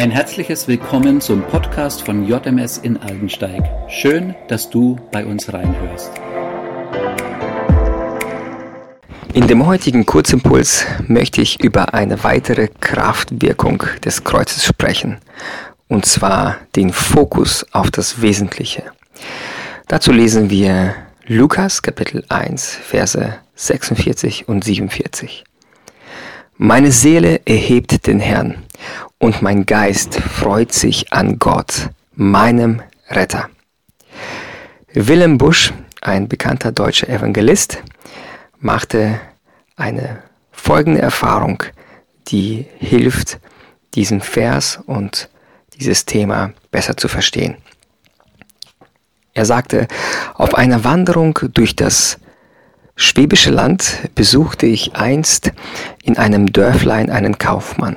Ein herzliches Willkommen zum Podcast von JMS in Aldensteig. Schön, dass du bei uns reinhörst. In dem heutigen Kurzimpuls möchte ich über eine weitere Kraftwirkung des Kreuzes sprechen, und zwar den Fokus auf das Wesentliche. Dazu lesen wir Lukas Kapitel 1, Verse 46 und 47. Meine Seele erhebt den Herrn und mein Geist freut sich an Gott, meinem Retter. Willem Busch, ein bekannter deutscher Evangelist, machte eine folgende Erfahrung, die hilft, diesen Vers und dieses Thema besser zu verstehen. Er sagte, auf einer Wanderung durch das Schwäbische Land besuchte ich einst in einem Dörflein einen Kaufmann.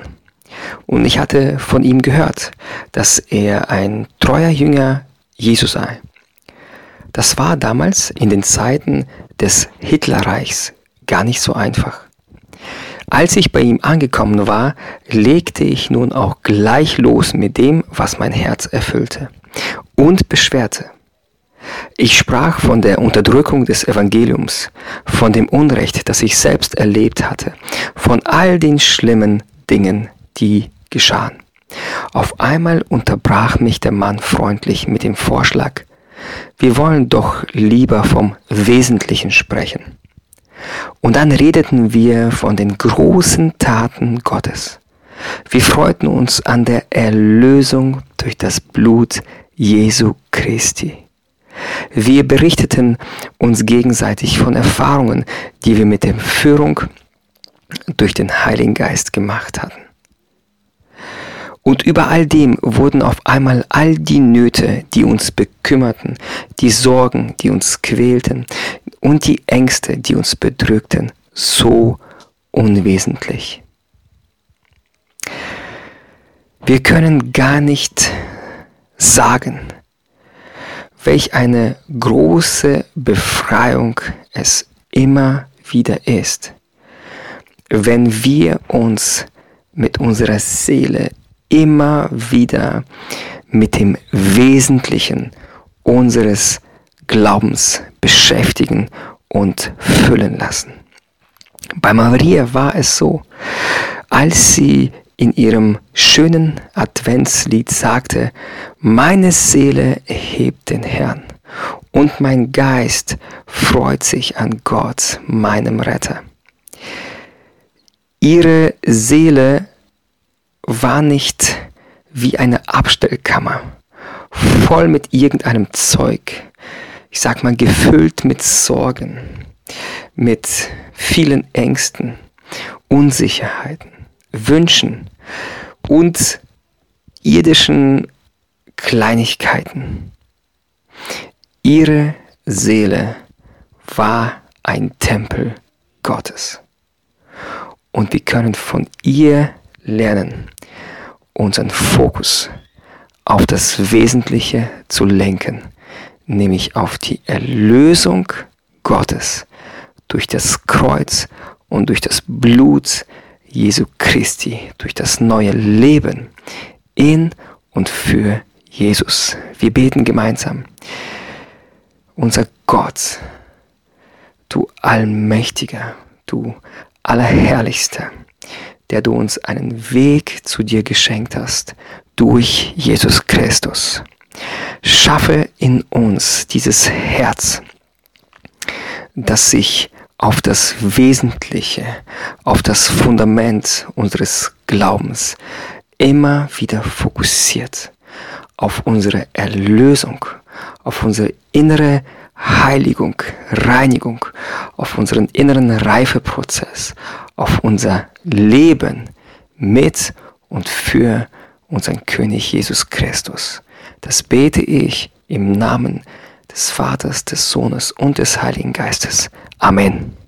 Und ich hatte von ihm gehört, dass er ein treuer Jünger Jesus sei. Das war damals in den Zeiten des Hitlerreichs gar nicht so einfach. Als ich bei ihm angekommen war, legte ich nun auch gleich los mit dem, was mein Herz erfüllte und beschwerte. Ich sprach von der Unterdrückung des Evangeliums, von dem Unrecht, das ich selbst erlebt hatte, von all den schlimmen Dingen, die geschahen. Auf einmal unterbrach mich der Mann freundlich mit dem Vorschlag, wir wollen doch lieber vom Wesentlichen sprechen. Und dann redeten wir von den großen Taten Gottes. Wir freuten uns an der Erlösung durch das Blut Jesu Christi. Wir berichteten uns gegenseitig von Erfahrungen, die wir mit der Führung durch den Heiligen Geist gemacht hatten. Und über all dem wurden auf einmal all die Nöte, die uns bekümmerten, die Sorgen, die uns quälten und die Ängste, die uns bedrückten, so unwesentlich. Wir können gar nicht sagen, welch eine große Befreiung es immer wieder ist, wenn wir uns mit unserer Seele immer wieder mit dem Wesentlichen unseres Glaubens beschäftigen und füllen lassen. Bei Maria war es so, als sie in ihrem schönen Adventslied sagte, meine Seele erhebt den Herrn und mein Geist freut sich an Gott, meinem Retter. Ihre Seele war nicht wie eine Abstellkammer, voll mit irgendeinem Zeug, ich sag mal gefüllt mit Sorgen, mit vielen Ängsten, Unsicherheiten. Wünschen und irdischen Kleinigkeiten. Ihre Seele war ein Tempel Gottes. Und wir können von ihr lernen, unseren Fokus auf das Wesentliche zu lenken, nämlich auf die Erlösung Gottes durch das Kreuz und durch das Blut Jesu Christi, durch das neue Leben in und für Jesus. Wir beten gemeinsam. Unser Gott, du Allmächtiger, du Allerherrlichster, der du uns einen Weg zu dir geschenkt hast durch Jesus Christus. Schaffe in uns dieses Herz, das sich auf das Wesentliche, auf das Fundament unseres Glaubens immer wieder fokussiert, auf unsere Erlösung, auf unsere innere Heiligung, Reinigung, auf unseren inneren Reifeprozess, auf unser Leben mit und für unseren König Jesus Christus. Das bete ich im Namen des Vaters, des Sohnes und des Heiligen Geistes. Amen.